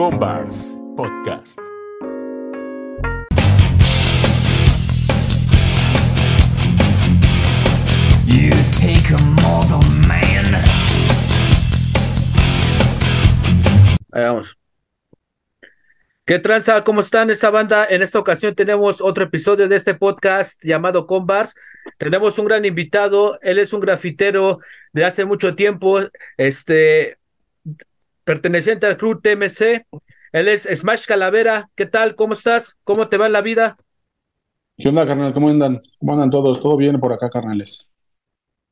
Combars Podcast. You take a mortal man. Ahí vamos. ¿Qué tranza? ¿Cómo están esta banda? En esta ocasión tenemos otro episodio de este podcast llamado Combars. Tenemos un gran invitado. Él es un grafitero de hace mucho tiempo, este, perteneciente al club TMC. Él es Smash Calavera. ¿Qué tal? ¿Cómo estás? ¿Cómo te va la vida? ¿Qué onda, carnal? ¿Cómo andan? ¿Cómo andan todos? ¿Todo bien por acá, carnales?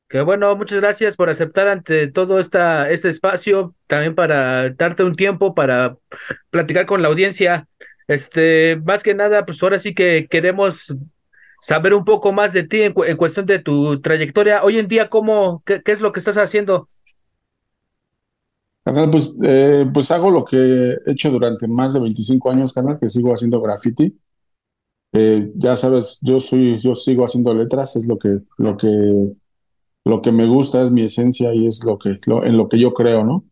Que bueno, muchas gracias por aceptar ante todo esta, este espacio, también para darte un tiempo para platicar con la audiencia. Este, más que nada, pues ahora sí que queremos saber un poco más de ti en, cu- en cuestión de tu trayectoria. Hoy en día, ¿cómo, qué, qué es lo que estás haciendo? Carnal, pues, eh, pues hago lo que he hecho durante más de 25 años, carnal, que sigo haciendo graffiti. Eh, ya sabes, yo soy, yo sigo haciendo letras, es lo que, lo que, lo que me gusta, es mi esencia y es lo que, lo- en lo que yo creo, ¿no?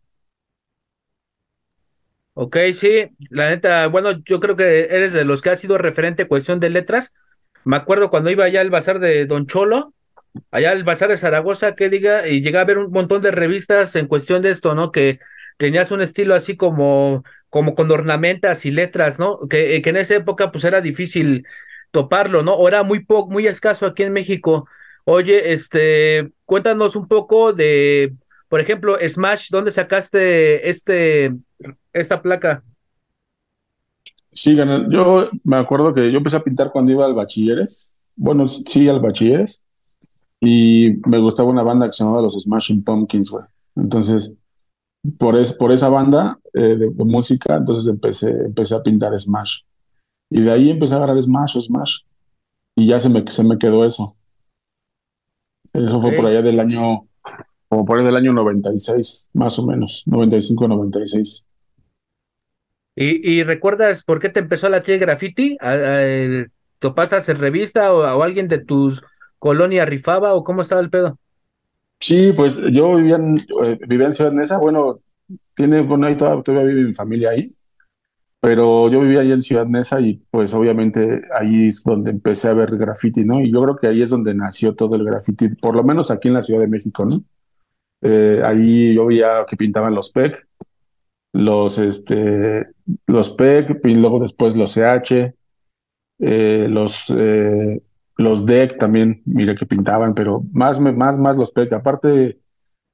Ok, sí, la neta, bueno, yo creo que eres de los que ha sido referente cuestión de letras. Me acuerdo cuando iba allá al bazar de Don Cholo, allá al bazar de Zaragoza, que diga, y llegué a ver un montón de revistas en cuestión de esto, ¿no? Que tenías un estilo así como, como con ornamentas y letras, ¿no? Que, que en esa época pues era difícil toparlo, ¿no? O era muy poco, muy escaso aquí en México. Oye, este, cuéntanos un poco de, por ejemplo, Smash, ¿dónde sacaste este, esta placa? Sí, yo me acuerdo que yo empecé a pintar cuando iba al bachilleres, bueno, sí, al bachilleres, y me gustaba una banda que se llamaba los Smashing Pumpkins, güey. Entonces, por, es, por esa banda eh, de, de música, entonces empecé, empecé a pintar Smash. Y de ahí empecé a agarrar Smash, Smash. Y ya se me, se me quedó eso. Eso fue por allá del año, como por ahí del año 96, más o menos, 95, 96. ¿Y, y recuerdas por qué te empezó la tía graffiti? ¿A- a- el- ¿Topaste en revista o, o alguien de tus colonia rifaba o cómo estaba el pedo? Sí, pues yo vivía en, eh, vivía en Ciudad Neza, bueno, tiene, bueno, ahí todavía, todavía vive mi familia ahí, pero yo vivía ahí en Ciudad Neza y pues obviamente ahí es donde empecé a ver graffiti, ¿no? Y yo creo que ahí es donde nació todo el graffiti, por lo menos aquí en la Ciudad de México, ¿no? Eh, ahí yo veía que pintaban los PEC, los, este, los PEC, y luego después los CH, eh, los, los DEC también, mire que pintaban, pero más, más, más los PEC. Aparte,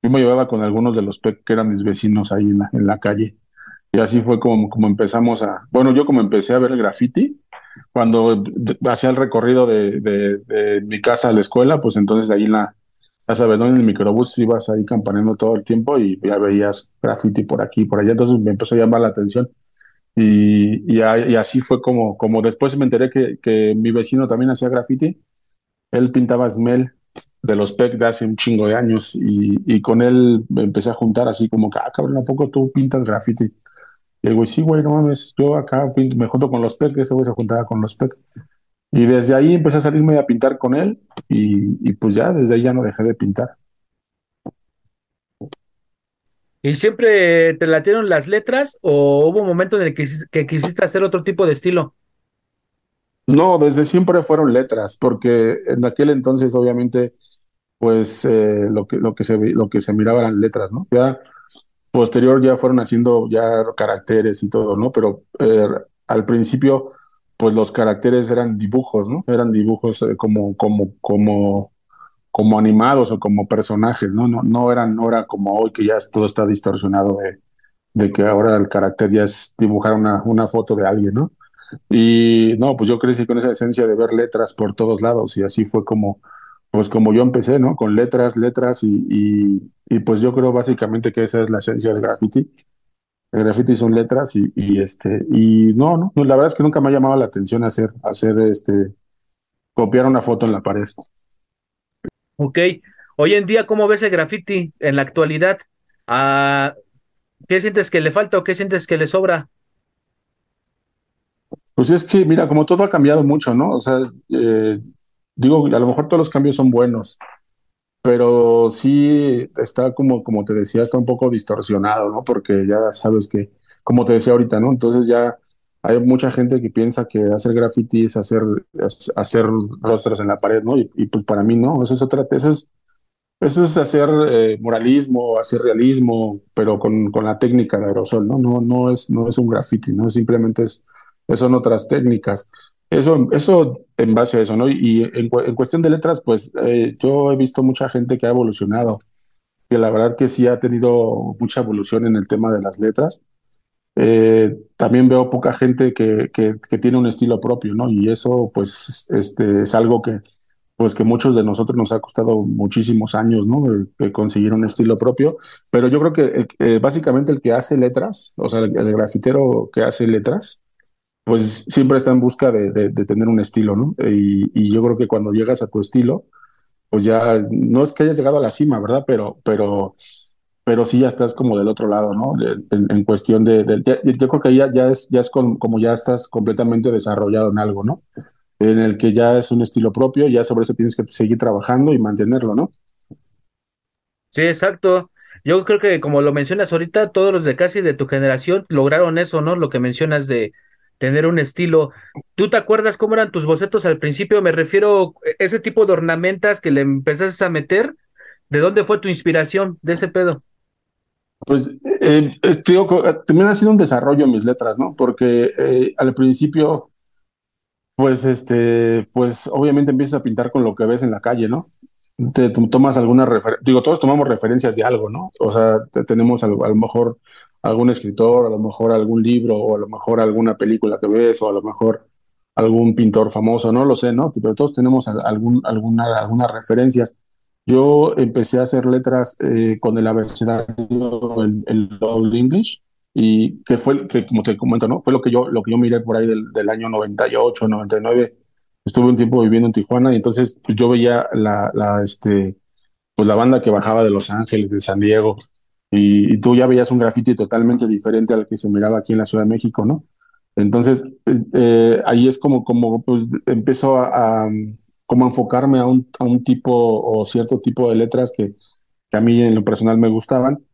yo me llevaba con algunos de los PEC que eran mis vecinos ahí en la, en la calle. Y así fue como, como empezamos a, bueno, yo como empecé a ver el graffiti, cuando hacía el recorrido de, de, de mi casa a la escuela, pues entonces ahí en la, ya sabes, ¿no? En el microbús ibas ahí campaneando todo el tiempo y ya veías graffiti por aquí, por allá, entonces me empezó a llamar la atención. Y, y, a- y así fue como, como después me enteré que, que mi vecino también hacía graffiti. Él pintaba Smell de los PEC de hace un chingo de años y, y con él me empecé a juntar así como que, ah, cabrón, ¿a poco tú pintas graffiti? Y güey, sí, güey, no mames, yo acá pinto- me junto con los PEC, ese güey se juntaba con los PEC. Y desde ahí empecé a salirme a pintar con él y, y pues ya, desde ahí ya no dejé de pintar. ¿Y siempre te latieron las letras o hubo un momento en el que, quis- que quisiste hacer otro tipo de estilo? No, desde siempre fueron letras, porque en aquel entonces obviamente pues eh, lo que, lo que se, lo que se miraba eran letras, ¿no? Ya posterior ya fueron haciendo ya caracteres y todo, ¿no? Pero eh, al principio, pues los caracteres eran dibujos, ¿no? Eran dibujos eh, como, como, como, como animados o como personajes, ¿no? No, no eran, no era como hoy que ya todo está distorsionado de, de que ahora el carácter ya es dibujar una, una foto de alguien, ¿no? Y no, pues yo crecí con esa esencia de ver letras por todos lados y así fue como, pues como yo empecé, ¿no? Con letras, letras y, y, y pues yo creo básicamente que esa es la esencia del graffiti. El graffiti son letras y, y este, y no, no, la verdad es que nunca me ha llamado la atención hacer, hacer este, copiar una foto en la pared. Ok. Hoy en día, ¿cómo ves el graffiti en la actualidad? Ah, ¿qué sientes que le falta o qué sientes que le sobra? Pues es que, mira, como todo ha cambiado mucho, ¿no? O sea, eh, digo, a lo mejor todos los cambios son buenos, pero sí está como, como te decía, está un poco distorsionado, ¿no? Porque ya sabes que como te decía ahorita, ¿no? Entonces ya hay mucha gente que piensa que hacer graffiti es hacer, es hacer rostros en la pared, ¿no? Y, y, pues para mí no, eso es otra, eso es, eso es hacer eh, moralismo, hacer realismo, pero con, con la técnica de aerosol, ¿no? No, no es, no es un graffiti, ¿no? Simplemente es, son otras técnicas. Eso, eso en base a eso, ¿no? Y en, en cuestión de letras, pues eh, yo he visto mucha gente que ha evolucionado, que la verdad que sí ha tenido mucha evolución en el tema de las letras. Eh, también veo poca gente que, que, que, tiene un estilo propio, ¿no? Y eso, pues, este, es algo que, pues, que muchos de nosotros nos ha costado muchísimos años, ¿no? Conseguir un estilo propio. Pero yo creo que eh, básicamente el que hace letras, o sea, el, el, grafitero que hace letras, pues siempre está en busca de, de, de tener un estilo, ¿no? Y, y, yo creo que cuando llegas a tu estilo, pues ya no es que hayas llegado a la cima, ¿verdad? Pero, pero pero sí ya estás como del otro lado, ¿no? en, cuestión de, yo creo que ya, ya es, ya es con, como ya estás completamente desarrollado en algo, ¿no? En el que ya es un estilo propio, ya sobre eso tienes que seguir trabajando y mantenerlo, ¿no? Sí, exacto. Yo creo que como lo mencionas ahorita, todos los de casi de tu generación lograron eso, ¿no? Lo que mencionas de tener un estilo. ¿Tú te acuerdas cómo eran tus bocetos al principio? Me refiero a ese tipo de ornamentas que le empezaste a meter. ¿De dónde fue tu inspiración de ese pedo? Pues eh, digo, también ha sido un desarrollo mis letras, ¿no? Porque eh, al principio, pues, este, pues obviamente empiezas a pintar con lo que ves en la calle, ¿no? Te, tomas alguna referencia, digo, todos tomamos referencias de algo, ¿no? O sea, te, tenemos a, a lo mejor algún escritor, a lo mejor algún libro, o a lo mejor alguna película que ves, o a lo mejor algún pintor famoso, no lo sé, ¿no? Pero todos tenemos algún, alguna, algunas referencias. Yo empecé a hacer letras eh, con el abecedario, el, el Old English, y que fue, que como te comento, ¿no? Fue lo que yo, lo que yo miré por ahí del, del año 98, 99. Estuve un tiempo viviendo en Tijuana y entonces pues, yo veía la, la, este, pues, la banda que bajaba de Los Ángeles, de San Diego, y, y tú ya veías un graffiti totalmente diferente al que se miraba aquí en la Ciudad de México, ¿no? Entonces, eh, ahí es como, como pues empezó a, a como enfocarme a un, a un tipo o cierto tipo de letras que, que a mí en lo personal me gustaban.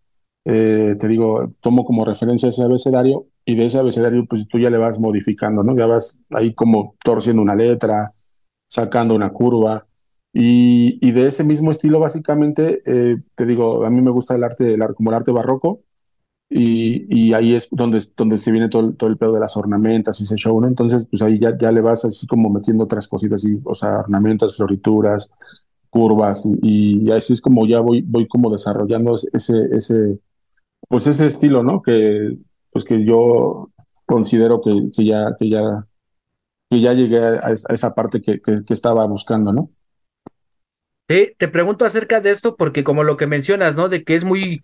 Eh, te digo, tomo como referencia ese abecedario y de ese abecedario pues tú ya le vas modificando, ¿no? Ya vas ahí como torciendo una letra, sacando una curva y, y de ese mismo estilo básicamente, eh, te digo, a mí me gusta el arte, el, como el arte barroco y, y, ahí es donde, donde se viene todo, todo el pedo de las ornamentas y ese show, ¿no? Entonces, pues ahí ya, ya le vas así como metiendo otras cositas, así, o sea, ornamentas, florituras, curvas, y, y, así es como ya voy, voy como desarrollando ese, ese, pues ese estilo, ¿no? Que, pues que yo considero que, que ya, que ya, que ya llegué a, esa parte que, que, que estaba buscando, ¿no? Sí, te pregunto acerca de esto porque como lo que mencionas, ¿no? De que es muy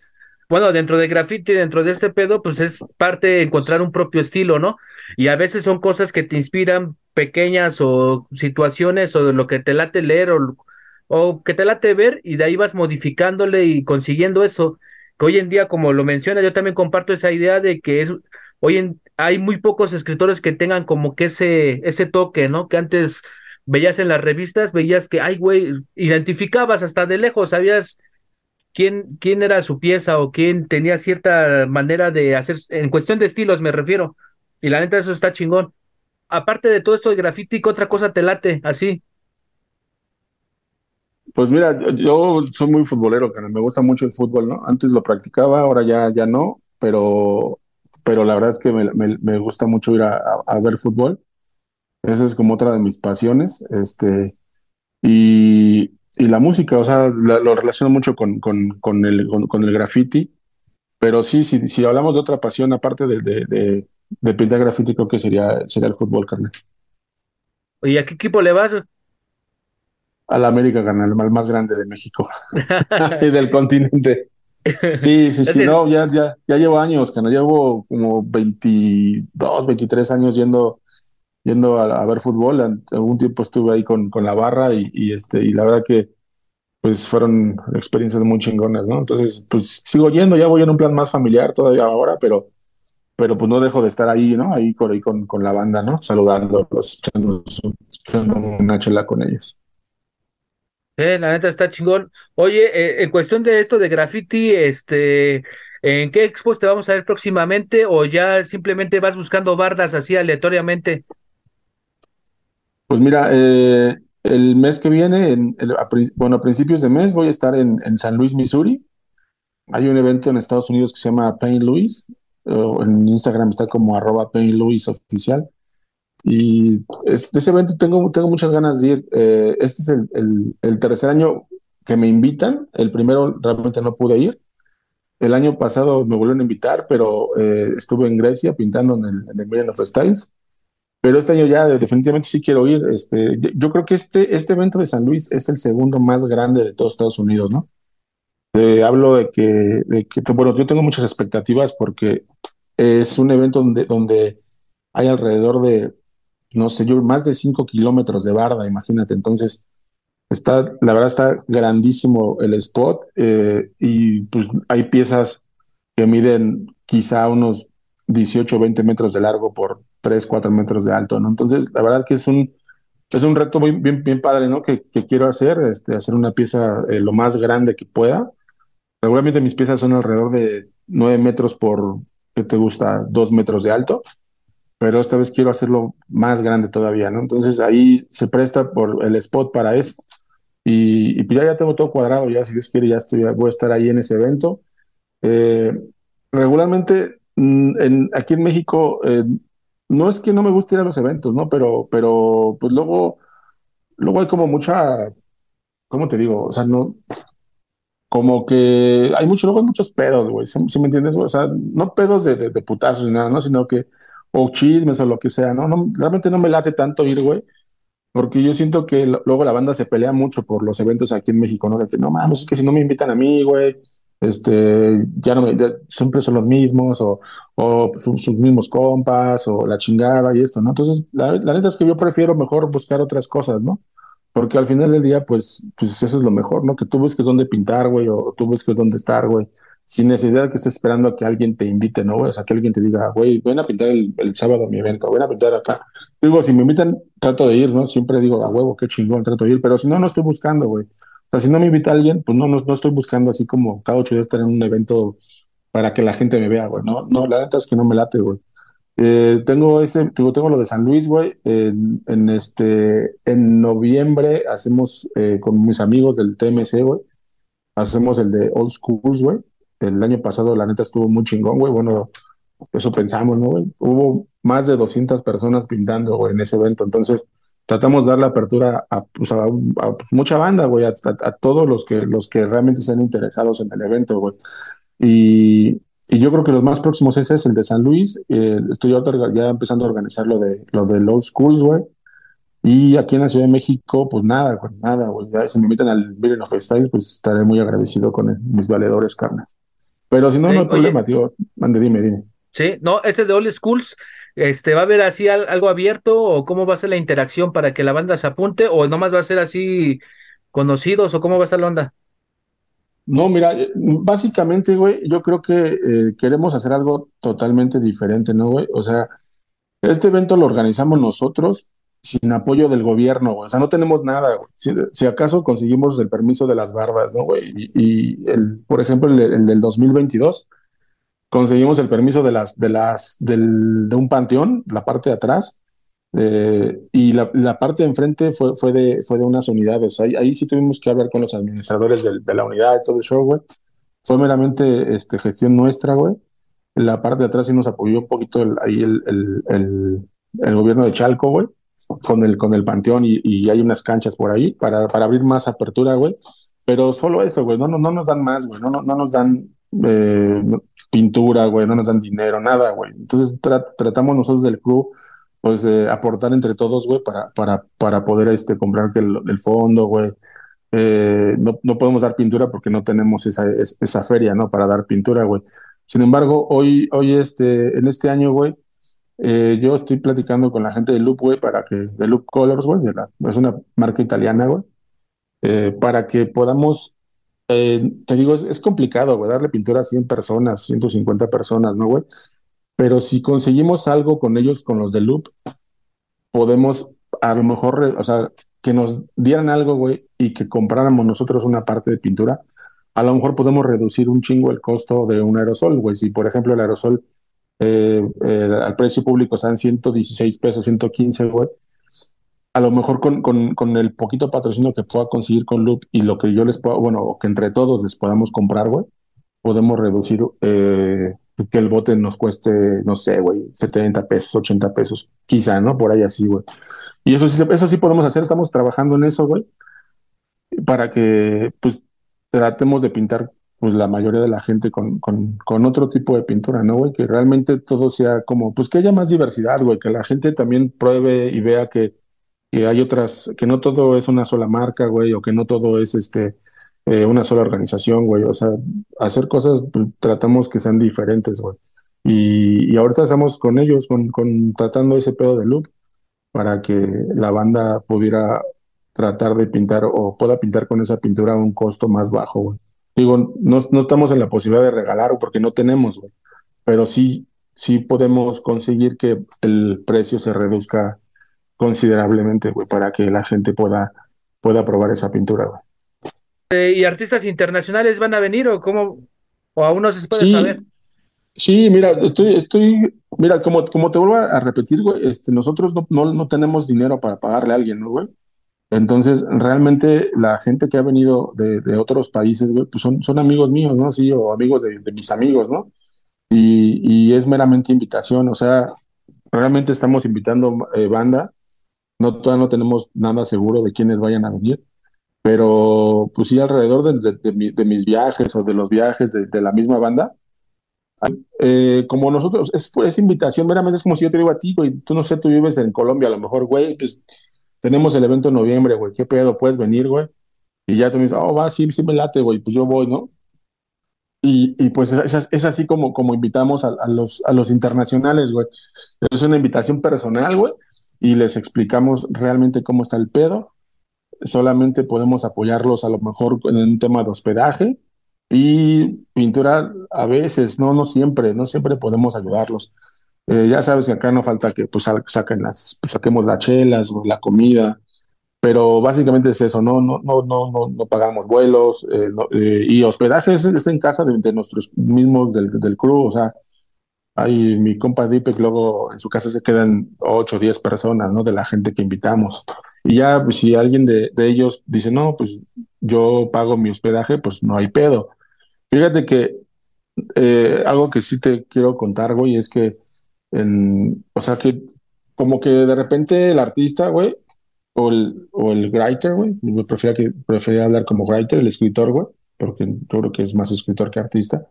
bueno, dentro de graffiti, dentro de este pedo, pues es parte de encontrar un propio estilo, ¿no? Y a veces son cosas que te inspiran pequeñas o situaciones o de lo que te late leer o, o que te late ver y de ahí vas modificándole y consiguiendo eso. Que hoy en día, como lo menciona, yo también comparto esa idea de que es hoy en, hay muy pocos escritores que tengan como que ese, ese toque, ¿no? Que antes veías en las revistas, veías que, ay, güey, identificabas hasta de lejos, sabías quién, quién era su pieza o quién tenía cierta manera de hacer, en cuestión de estilos me refiero. Y la neta, eso está chingón. Aparte de todo esto de graffiti, ¿qué otra cosa te late así? Pues mira, yo, soy muy futbolero, cara. me gusta mucho el fútbol, ¿no? Antes lo practicaba, ahora ya, ya no, pero, pero la verdad es que me, me, gusta mucho ir a, ver fútbol. Esa es como otra de mis pasiones. Este, y, y la música, o sea, la, lo relaciono mucho con, con, con el, con, con, el graffiti, pero sí, sí, si hablamos de otra pasión aparte de, de, de, de, pintar graffiti, creo que sería, sería el fútbol, carnal. ¿Y a qué equipo le vas? A la América, carnal, el más grande de México y del continente. Sí, sí, sí, no, ya, ya, ya llevo años, carnal, llevo como 22, 23 años yendo yendo a, ver fútbol. Algún tiempo estuve ahí con, con la barra y, y, este, y la verdad que pues fueron experiencias muy chingonas, ¿no? Entonces, pues sigo yendo, ya voy en un plan más familiar todavía ahora, pero, pero pues no dejo de estar ahí, ¿no? Ahí por ahí con, con la banda, ¿no? Saludándolos, echando una chela con ellos. Eh, la neta está chingón. Oye, eh, en cuestión de esto de graffiti, este, ¿En qué expos te vamos a ver próximamente o ya simplemente vas buscando bardas así aleatoriamente? Pues mira, eh, el mes que viene, en bueno, a principios de mes voy a estar en, San Luis, Missouri. Hay un evento en Estados Unidos que se llama Pain Louis. en Instagram está como arroba Pain Louis oficial. Y es- de ese evento tengo, muchas ganas de ir. Eh, este es el tercer año que me invitan. El primero realmente no pude ir. El año pasado me volvieron a invitar, pero eh, estuve en Grecia pintando en el, en el Million of Styles. Pero este año ya definitivamente sí quiero ir. Este, yo creo que este, este evento de San Luis es el segundo más grande de todos Estados Unidos, ¿no? Hablo de que, de que, bueno, yo tengo muchas expectativas porque es un evento donde, donde hay alrededor de, no sé, yo, más de 5 kilómetros de barda, imagínate. Entonces, está, la verdad está grandísimo el spot eh, y pues hay piezas que miden quizá unos 18 o 20 metros de largo por 3, 4 metros de alto, ¿no? Entonces, la verdad que es un, es un reto muy bien, bien padre, ¿no? Que, quiero hacer, este, hacer una pieza eh, lo más grande que pueda. Regularmente mis piezas son alrededor de 9 metros por, ¿qué te gusta? 2 metros de alto, pero esta vez quiero hacerlo más grande todavía, ¿no? Entonces ahí se presta por el spot para eso. Y, y pues ya, ya tengo todo cuadrado, ya si Dios quiere, ya voy a estar ahí en ese evento. Eh, regularmente mm, en, aquí en México, eh, no es que no me guste ir a los eventos, ¿no? Pero, pero pues luego, luego hay como mucha, ¿cómo te digo? O sea, no, como que hay mucho, luego hay muchos pedos, güey, ¿sí, sí me entiendes? O sea, no pedos de, de, putazos ni nada, ¿no? Sino que, o chismes o lo que sea, ¿no? No, realmente no me late tanto ir, güey. Porque yo siento que luego la banda se pelea mucho por los eventos aquí en México, ¿no? De que no mames, es que si no me invitan a mí, güey, este, ya no me, ya siempre son los mismos, o, o sus, sus mismos compas, o la chingada y esto, ¿no? Entonces, la, la neta es que yo prefiero mejor buscar otras cosas, ¿no? Porque al final del día, pues, pues eso es lo mejor, ¿no? Que tú busques dónde pintar, güey, o tú busques dónde estar, güey, sin necesidad que estés esperando a que alguien te invite, ¿no? güey? O sea, que alguien te diga, güey, ven a pintar el, el sábado a mi evento, ven a pintar acá. Digo, si me invitan, trato de ir, ¿no? Siempre digo, a huevo, qué chingón, trato de ir, pero si no, no estoy buscando, güey. O sea, si no me invita alguien, pues no, no, no estoy buscando así como cada ocho días estar en un evento para que la gente me vea, güey. No, no, la neta es que no me late, güey. Eh, tengo ese, digo, tengo lo de San Luis, güey. En, en este, en noviembre hacemos eh, con mis amigos del TMC, güey. Hacemos el de Old Schools, güey. El año pasado, la neta, estuvo muy chingón, güey. Bueno, eso pensamos, ¿no, güey? Hubo más de 200 personas pintando, güey, en ese evento. Entonces, tratamos de dar la apertura a, pues, a, a, pues, mucha banda, güey, a, a, todos los que, los que realmente estén interesados en el evento, güey. Y, y yo creo que los más próximos ese es el de San Luis. Eh, estoy ahorita ya empezando a organizar lo de, lo de Old Schools, güey. Y aquí en la Ciudad de México, pues nada, güey, nada, güey. Ya si me invitan al Million of Styles, pues estaré muy agradecido con el- mis valedores, carnal. Pero si no, no hay oye. problema, tío. Mande, dime, dime. Sí, no, este de All Schools, este, ¿va a haber así al- algo abierto o cómo va a ser la interacción para que la banda se apunte o nomás va a ser así conocidos o cómo va a ser la onda? No, mira, eh, básicamente, güey, yo creo que eh, queremos hacer algo totalmente diferente, ¿no, güey? O sea, este evento lo organizamos nosotros sin apoyo del gobierno, güey. O sea, no tenemos nada, güey. Si, si acaso conseguimos el permiso de las bardas, ¿no, güey? Y, y el, por ejemplo, el, el del 2022, conseguimos el permiso de las, de las, del, de un panteón, la parte de atrás, eh, y la, la parte de enfrente fue, fue de, fue de unas unidades. Ahí, ahí sí tuvimos que hablar con los administradores del- de, la unidad y todo el show, güey. Fue meramente este, gestión nuestra, güey. La parte de atrás sí nos apoyó un poquito el- ahí el, el, el, el gobierno de Chalco, güey, con el, con el panteón y, y hay unas canchas por ahí para, para abrir más apertura, güey. Pero solo eso, güey, no, no, no nos dan más, güey, no, no, no nos dan eh, pintura, güey, no nos dan dinero, nada, güey. Entonces tra- tratamos nosotros del club, pues, de aportar entre todos, güey, para, para, para poder este, comprar el, fondo, güey. Eh, no, no podemos dar pintura porque no tenemos esa, es- esa feria, ¿no? Para dar pintura, güey. Sin embargo, hoy, hoy este, en este año, güey, eh, yo estoy platicando con la gente de Loop, güey, para que, de Loop Colors, güey, es una marca italiana, güey, para que podamos, eh, te digo, es, complicado, güey, darle pintura a 100 personas, 150 personas, ¿no, güey? Pero si conseguimos algo con ellos, con los de Loop, podemos a lo mejor, o sea, que nos dieran algo, güey, y que compráramos nosotros una parte de pintura, a lo mejor podemos reducir un chingo el costo de un aerosol, güey. Si, por ejemplo, el aerosol eh, eh, al precio público están 116 pesos, 115, güey. A lo mejor con, con, con el poquito patrocinio que pueda conseguir con Loop y lo que yo les puedo, bueno, que entre todos les podamos comprar, güey, podemos reducir eh, que el bote nos cueste, no sé, güey, 70 pesos, 80 pesos, quizá, ¿no? Por ahí así, güey. Y eso sí, eso sí podemos hacer, estamos trabajando en eso, güey, para que, pues, tratemos de pintar pues la mayoría de la gente con, con, con otro tipo de pintura, ¿no, güey? Que realmente todo sea como, pues que haya más diversidad, güey, que la gente también pruebe y vea que, que hay otras, que no todo es una sola marca, güey, o que no todo es este eh, una sola organización, güey. O sea, hacer cosas, pues, tratamos que sean diferentes, güey. Y, y ahorita estamos con ellos, con, con tratando ese pedo de loop para que la banda pudiera tratar de pintar o pueda pintar con esa pintura a un costo más bajo, güey. Digo, no, no estamos en la posibilidad de regalar porque no tenemos, güey. Pero sí, sí podemos conseguir que el precio se reduzca considerablemente, güey, para que la gente pueda, pueda probar esa pintura, güey. Eh, ¿Y artistas internacionales van a venir o cómo? ¿O aún no se puede Sí, saber? sí, mira, estoy, estoy, mira, como, como te vuelvo a repetir, güey, este, nosotros no, no, no tenemos dinero para pagarle a alguien, ¿no, güey? Entonces, realmente la gente que ha venido de, de otros países, güey, pues son, son amigos míos, ¿no? Sí, o amigos de, de mis amigos, ¿no? Y, y es meramente invitación, o sea, realmente estamos invitando eh, banda, no, todavía no tenemos nada seguro de quiénes vayan a venir, pero pues sí, alrededor de, de- de mi- de mis viajes o de los viajes de, la misma banda, eh, como nosotros, es, es invitación, meramente es como si yo te digo a ti, güey, tú no sé, tú vives en Colombia, a lo mejor, güey, pues tenemos el evento en noviembre, güey, ¿qué pedo? ¿Puedes venir, güey? Y ya tú me dices, oh, va, sí, sí me late, güey, pues yo voy, ¿no? Y, y pues es, es- es así como, como invitamos a, a los, a los internacionales, güey. Es una invitación personal, güey, y les explicamos realmente cómo está el pedo. Solamente podemos apoyarlos a lo mejor en un tema de hospedaje y pintura a veces, no, no siempre, no siempre podemos ayudarlos. Eh, ya sabes que acá no falta que pues sa- saquen las, pues, saquemos las chelas, o la comida, pero básicamente es eso, no, no, no, no, no, no pagamos vuelos eh, no- eh, y hospedaje es, es en casa de, de nuestros mismos del, del crew, o sea, hay mi compa Dipek, luego en su casa se quedan 8 o 10 personas, ¿no? De la gente que invitamos. Y ya, pues, si alguien de, de ellos dice, no, pues yo pago mi hospedaje, pues no hay pedo. Fíjate que eh, algo que sí te quiero contar, güey, es que, en, o sea, que como que de repente el artista, güey, o el, o el writer, güey, me prefería, que, prefería hablar como writer, el escritor, güey, porque yo creo que es más escritor que artista.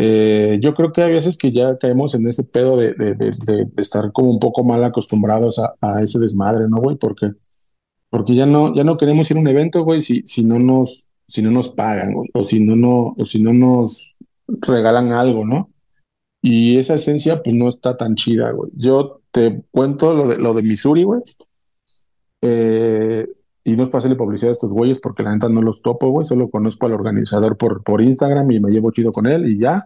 Eh, yo creo que hay veces que ya caemos en ese pedo de, de, de, de- estar como un poco mal acostumbrados a, a ese desmadre, ¿no, güey? Porque, porque ya no, ya no queremos ir a un evento, güey, si, si no nos, si no nos pagan, güey, o si no, no, o si no nos regalan algo, ¿no? Y esa esencia, pues no está tan chida, güey. Yo te cuento lo de, lo de Missouri, güey. Eh, y no es para hacerle publicidad a estos güeyes porque la neta no los topo, güey. Solo conozco al organizador por, por Instagram y me llevo chido con él y ya.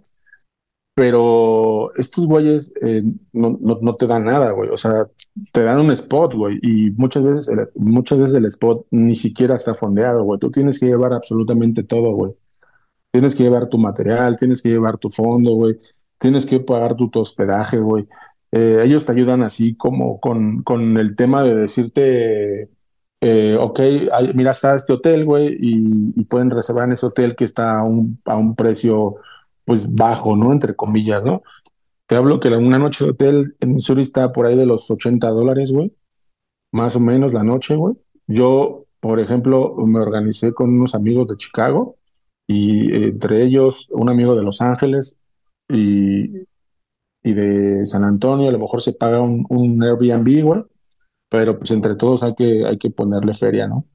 Pero estos güeyes eh, no, no, no te dan nada, güey. O sea, te dan un spot, güey. Y muchas veces, el, muchas veces el spot ni siquiera está fondeado, güey. Tú tienes que llevar absolutamente todo, güey. Tienes que llevar tu material, tienes que llevar tu fondo, güey. Tienes que pagar tu, tu hospedaje, güey. Eh, ellos te ayudan así como con, con el tema de decirte, eh, ok, mira, está este hotel, güey, y, pueden reservar en ese hotel que está a un, a un precio, pues, bajo, ¿no? Entre comillas, ¿no? Te hablo que una noche de hotel en Missouri está por ahí de los 80 dólares, güey, más o menos la noche, güey. Yo, por ejemplo, me organicé con unos amigos de Chicago y eh, entre ellos un amigo de Los Ángeles y, y de San Antonio, a lo mejor se paga un, un Airbnb, güey, pero pues entre todos hay que, hay que ponerle feria, ¿no?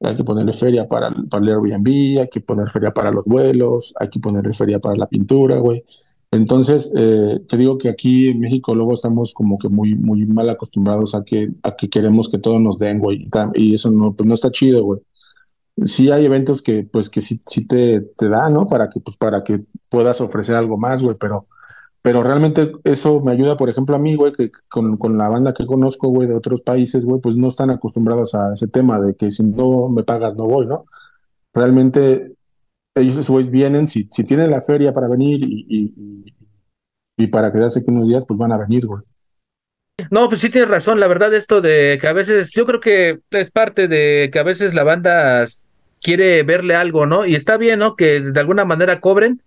Hay que ponerle feria para, para el Airbnb, hay que poner feria para los vuelos, hay que ponerle feria para la pintura, güey. Entonces, eh, te digo que aquí en México luego estamos como que muy, muy mal acostumbrados a que, a que queremos que todo nos den, güey. Y eso no, pues no está chido, güey. Sí hay eventos que, pues, que sí, sí te, te dan, ¿no? Para que, pues, para que puedas ofrecer algo más, güey, pero, pero realmente eso me ayuda, por ejemplo, a mí, güey, que con, con la banda que conozco, güey, de otros países, güey, pues no están acostumbrados a ese tema de que si no me pagas, no voy, ¿no? Realmente ellos güeyes vienen, si, si tienen la feria para venir y, y, y, y para quedarse aquí unos días, pues van a venir, güey. No, pues sí tienes razón, la verdad esto de que a veces, yo creo que es parte de que a veces la banda quiere verle algo, ¿no? Y está bien, ¿no? Que de alguna manera cobren,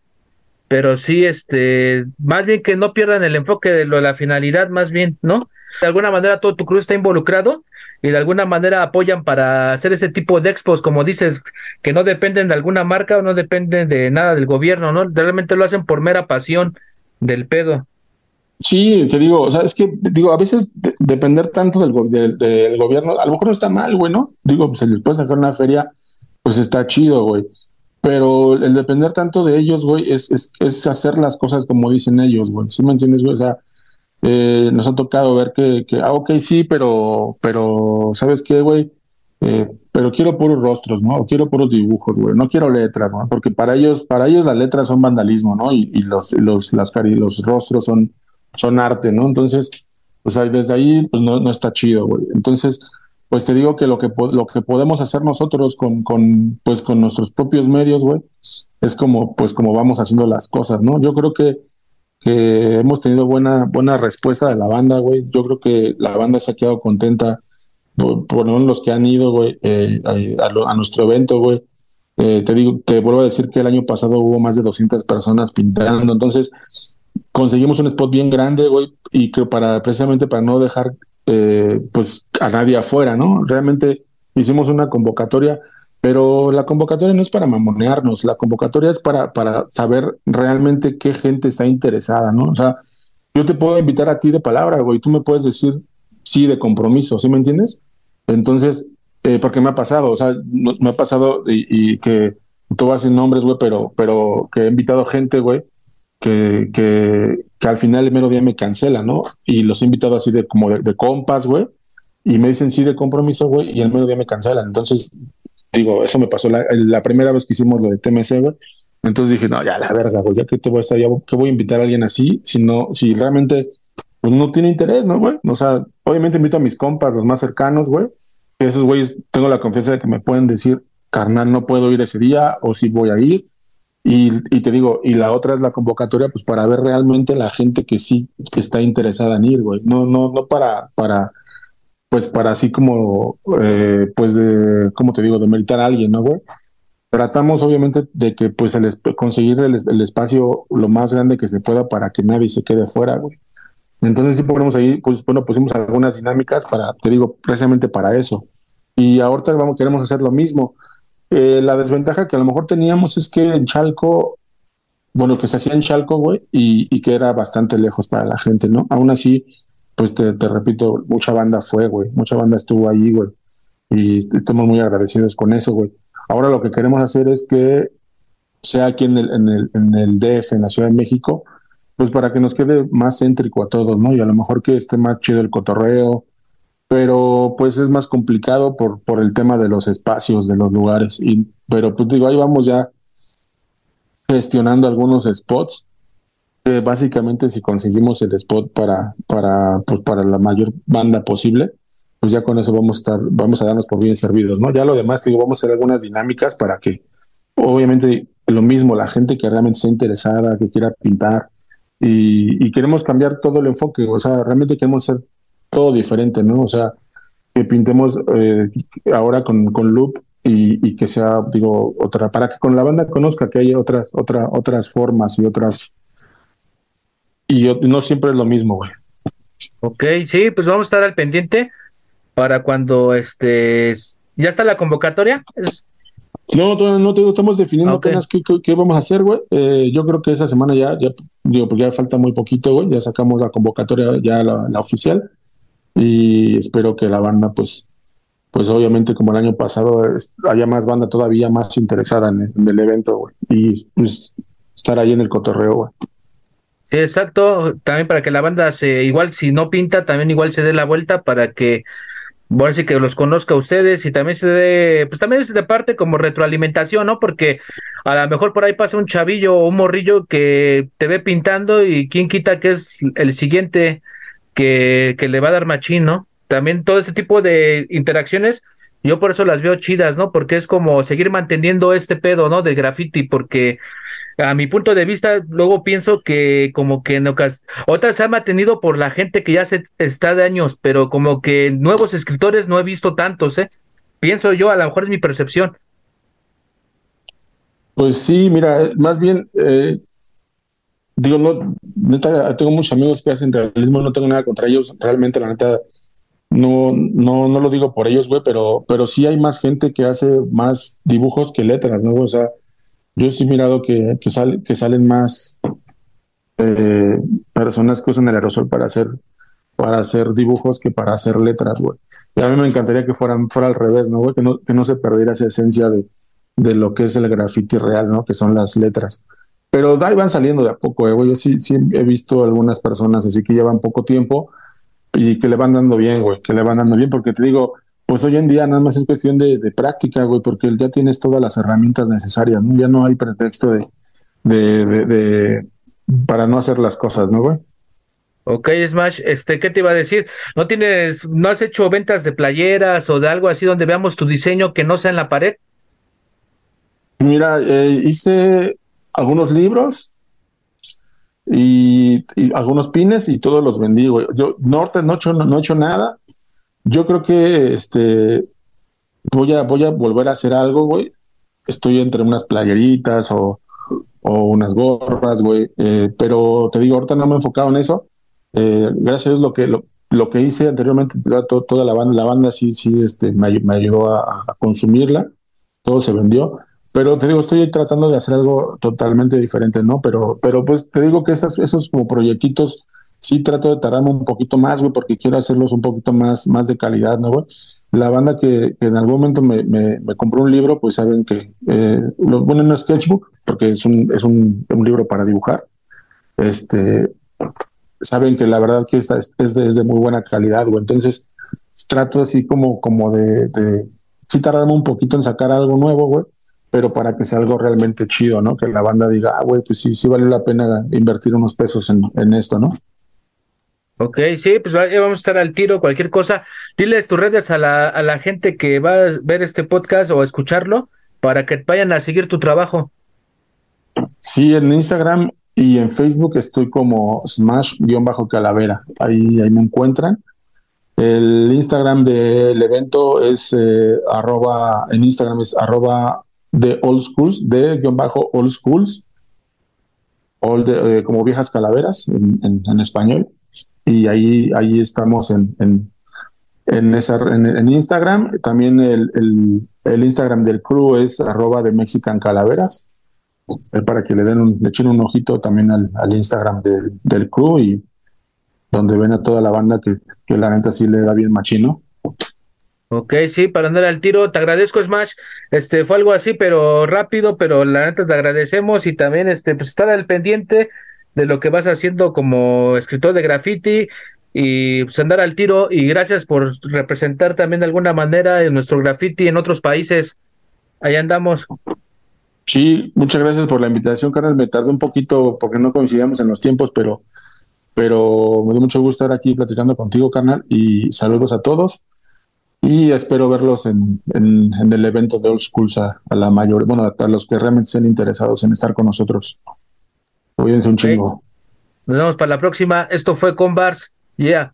pero sí, este, más bien que no pierdan el enfoque de lo, la finalidad, más bien, ¿no? De alguna manera todo tu cruz está involucrado y de alguna manera apoyan para hacer ese tipo de expos, como dices, que no dependen de alguna marca o no dependen de nada del gobierno, ¿no? Realmente lo hacen por mera pasión del pedo. Sí, te digo, o sea, es que, digo, a veces de- depender tanto del, del, gobierno, a lo mejor no está mal, güey, ¿no? Digo, pues, se les puede sacar una feria, pues está chido, güey. Pero el depender tanto de ellos, güey, es, es, hacer las cosas como dicen ellos, güey. ¿Sí me entiendes, güey? O sea, eh, nos ha tocado ver que, que, ah, ok, sí, pero, pero, ¿sabes qué, güey? Eh, pero quiero puros rostros, ¿no? O quiero puros dibujos, güey. No quiero letras, ¿no? Porque para ellos, para ellos las letras son vandalismo, ¿no? Y, y los, los, las cari- los rostros son, son arte, ¿no? Entonces, o sea, desde ahí pues, no, no está chido, güey. Entonces, pues te digo que lo que, lo que podemos hacer nosotros con, con, pues, con nuestros propios medios, güey, es como, pues, como vamos haciendo las cosas, ¿no? Yo creo que, hemos tenido buena, buena respuesta de la banda, güey. Yo creo que la banda se ha quedado contenta por, los que han ido, güey, eh, a, a a nuestro evento, güey. Eh, te digo, te vuelvo a decir que el año pasado hubo más de 200 personas pintando, entonces conseguimos un spot bien grande, güey, y que para precisamente para no dejar eh, pues a nadie afuera, ¿no? Realmente hicimos una convocatoria, pero la convocatoria no es para mamonearnos, la convocatoria es para, para saber realmente qué gente está interesada, ¿no? O sea, yo te puedo invitar a ti de palabra, güey, tú me puedes decir sí de compromiso, ¿sí me entiendes? Entonces, eh, porque me ha pasado, o sea, me ha pasado y, y que tú vas sin nombres, güey, pero, pero que he invitado gente, güey, que, que, que al final el mero día me cancela, ¿no? Y los he invitado así de como de, compas, güey, y me dicen sí de compromiso, güey, y el mero día me cancelan. Entonces, digo, eso me pasó la, la primera vez que hicimos lo de TMC, güey. Entonces dije, no, ya la verga, güey, ya que te voy a estar, ya que voy a invitar a alguien así, si no, si realmente pues no tiene interés, ¿no, güey? O sea, obviamente invito a mis compas, los más cercanos, güey. Esos güeyes tengo la confianza de que me pueden decir, carnal, no puedo ir ese día o sí voy a ir. Y, y te digo, y la otra es la convocatoria, pues para ver realmente la gente que sí está interesada en ir, güey. No, no, no para, para, pues para así como, eh, pues de, ¿cómo te digo? De meritar a alguien, ¿no, güey? Tratamos obviamente de que pues el, conseguir el, el espacio lo más grande que se pueda para que nadie se quede fuera, güey. Entonces sí ponemos ahí, pues bueno, pusimos algunas dinámicas para, te digo, precisamente para eso. Y ahorita vamos, queremos hacer lo mismo. Eh, la desventaja que a lo mejor teníamos es que en Chalco, bueno, que se hacía en Chalco, güey, y, y que era bastante lejos para la gente, ¿no? Aún así, pues te, repito, mucha banda fue, güey, mucha banda estuvo ahí, güey, y est- estamos muy agradecidos con eso, güey. Ahora lo que queremos hacer es que sea aquí en el, en el, en el DF, en la Ciudad de México, pues para que nos quede más céntrico a todos, ¿no? Y a lo mejor que esté más chido el cotorreo, pero pues es más complicado por, por el tema de los espacios, de los lugares. Y, pero pues digo, ahí vamos ya gestionando algunos spots. que básicamente si conseguimos el spot para, para, pues, para la mayor banda posible, pues ya con eso vamos a estar, vamos a darnos por bien servidos, ¿no? Ya lo demás, digo, vamos a hacer algunas dinámicas para que, obviamente, lo mismo, la gente que realmente esté interesada, que quiera pintar, y, y queremos cambiar todo el enfoque, o sea, realmente queremos hacer todo diferente, ¿no? O sea, que pintemos eh, ahora con, con Loop y, y que sea, digo, otra, para que con la banda conozca que hay otras, otra, otras formas y otras. Y yo- no siempre es lo mismo, güey. Ok, sí, pues vamos a estar al pendiente para cuando este ya está la convocatoria. Es- No, todavía no digo, estamos definiendo Ok. apenas qué, qué- qué vamos a hacer, güey. Eh, yo creo que esa semana ya, ya, digo, porque ya falta muy poquito, güey. Ya sacamos la convocatoria, ya la, la oficial. Y espero que la banda, pues, pues obviamente como el año pasado, haya más banda todavía más interesada en el, en el evento, güey. Y pues estar ahí en el cotorreo, güey. Sí, exacto. También para que la banda se, igual si no pinta, también igual se dé la vuelta para que, bueno, sí que los conozca a ustedes y también se dé, pues también es de parte como retroalimentación, ¿no? Porque a lo mejor por ahí pasa un chavillo o un morrillo que te ve pintando y quién quita que es el siguiente que, le va a dar machín, ¿no? También todo ese tipo de interacciones Yo por eso las veo chidas, ¿no? Porque es como seguir manteniendo este pedo, ¿no? Del graffiti, porque a mi punto de vista, luego pienso que como que en ocasiones, otras se ha mantenido por la gente que ya se está de años, pero como que nuevos escritores no he visto tantos, ¿eh? Pienso yo, a lo mejor es mi percepción. Pues sí, mira, eh, más bien, eh, digo, no, neta, tengo muchos amigos que hacen realismo, no tengo nada contra ellos, realmente la neta, no, no, no lo digo por ellos, güey, pero, pero sí hay más gente que hace más dibujos que letras, ¿no? O sea, yo sí he mirado que, que, sale, que salen más eh, personas que usan el aerosol para hacer, para hacer dibujos que para hacer letras, güey. Y a mí me encantaría que fueran, fuera al revés, ¿no, güey? Que no, que no se perdiera esa esencia de, de lo que es el graffiti real, ¿no? Que son las letras. Pero ahí van saliendo de a poco, eh, güey. Yo sí, sí he visto algunas personas así que llevan poco tiempo y que le van dando bien, güey, que le van dando bien, porque te digo, pues hoy en día nada más es cuestión de, de práctica, güey, porque ya tienes todas las herramientas necesarias, ¿no? Ya no hay pretexto de, de, de, de para no hacer las cosas, ¿no, güey? Ok, Smash, este, ¿qué te iba a decir? ¿No tienes, no has hecho ventas de playeras o de algo así donde veamos tu diseño que no sea en la pared? Mira, eh, hice algunos libros y, algunos pines y todos los vendí, güey. Yo, Norte, no he hecho, no, he hecho nada. Yo creo que este voy a, voy a volver a hacer algo, güey. Estoy entre unas playeritas o, o unas gorras, güey. Eh, pero te digo, ahorita no me he enfocado en eso. Eh, gracias a Dios lo que, lo, lo que hice anteriormente, to, toda la banda, la banda sí, sí, este, me, ayudó a, consumirla. Todo se vendió. Pero te digo, estoy tratando de hacer algo totalmente diferente, ¿no? Pero, pero pues te digo que esas, esos como proyectitos sí trato de tardarme un poquito más, güey, porque quiero hacerlos un poquito más, más de calidad, ¿no, güey? La banda que, que en algún momento me, me, compró un libro, pues saben que eh, lo ponen en sketchbook, porque es un, es un, un, libro para dibujar. Este, saben que la verdad que esta es, es, de, es de muy buena calidad, güey. Entonces, trato así como, como de, de sí tardarme un poquito en sacar algo nuevo, güey, pero para que sea algo realmente chido, ¿no? Que la banda diga, ah, güey, pues sí, sí vale la pena invertir unos pesos en, en esto, ¿no? Ok, sí, pues vamos a estar al tiro, cualquier cosa. Diles tus redes a la, a la gente que va a ver este podcast o a escucharlo para que vayan a seguir tu trabajo. Sí, en Instagram y en Facebook estoy como Smash-Calavera. Ahí, ahí me encuentran. El Instagram del evento es eh, arroba, en Instagram es arroba de Old Schools, de guion bajo Old Schools, de, eh, como viejas calaveras en, español y ahí, ahí estamos en, en, en, Instagram. También el, el, el, Instagram del crew es arroba de Mexican Calaveras, eh, para que le den un, le echen un ojito también al, al Instagram del, del, crew y donde ven a toda la banda que, que la neta sí le da bien machino. Ok, sí, para andar al tiro, te agradezco Smash, este fue algo así, pero rápido, pero la neta te agradecemos y también este pues estar al pendiente de lo que vas haciendo como escritor de graffiti y pues andar al tiro y gracias por representar también de alguna manera en nuestro graffiti en otros países. Allá andamos. Sí, muchas gracias por la invitación, carnal. Me tardé un poquito porque no coincidíamos en los tiempos, pero, pero me dio mucho gusto estar aquí platicando contigo, carnal, y saludos a todos. Y espero verlos en, en, en el evento de Old Schools a, a la mayor, bueno, a los que realmente estén interesados en estar con nosotros. Cuídense un chingo. Nos vemos para la próxima. Esto fue Convars. Yeah.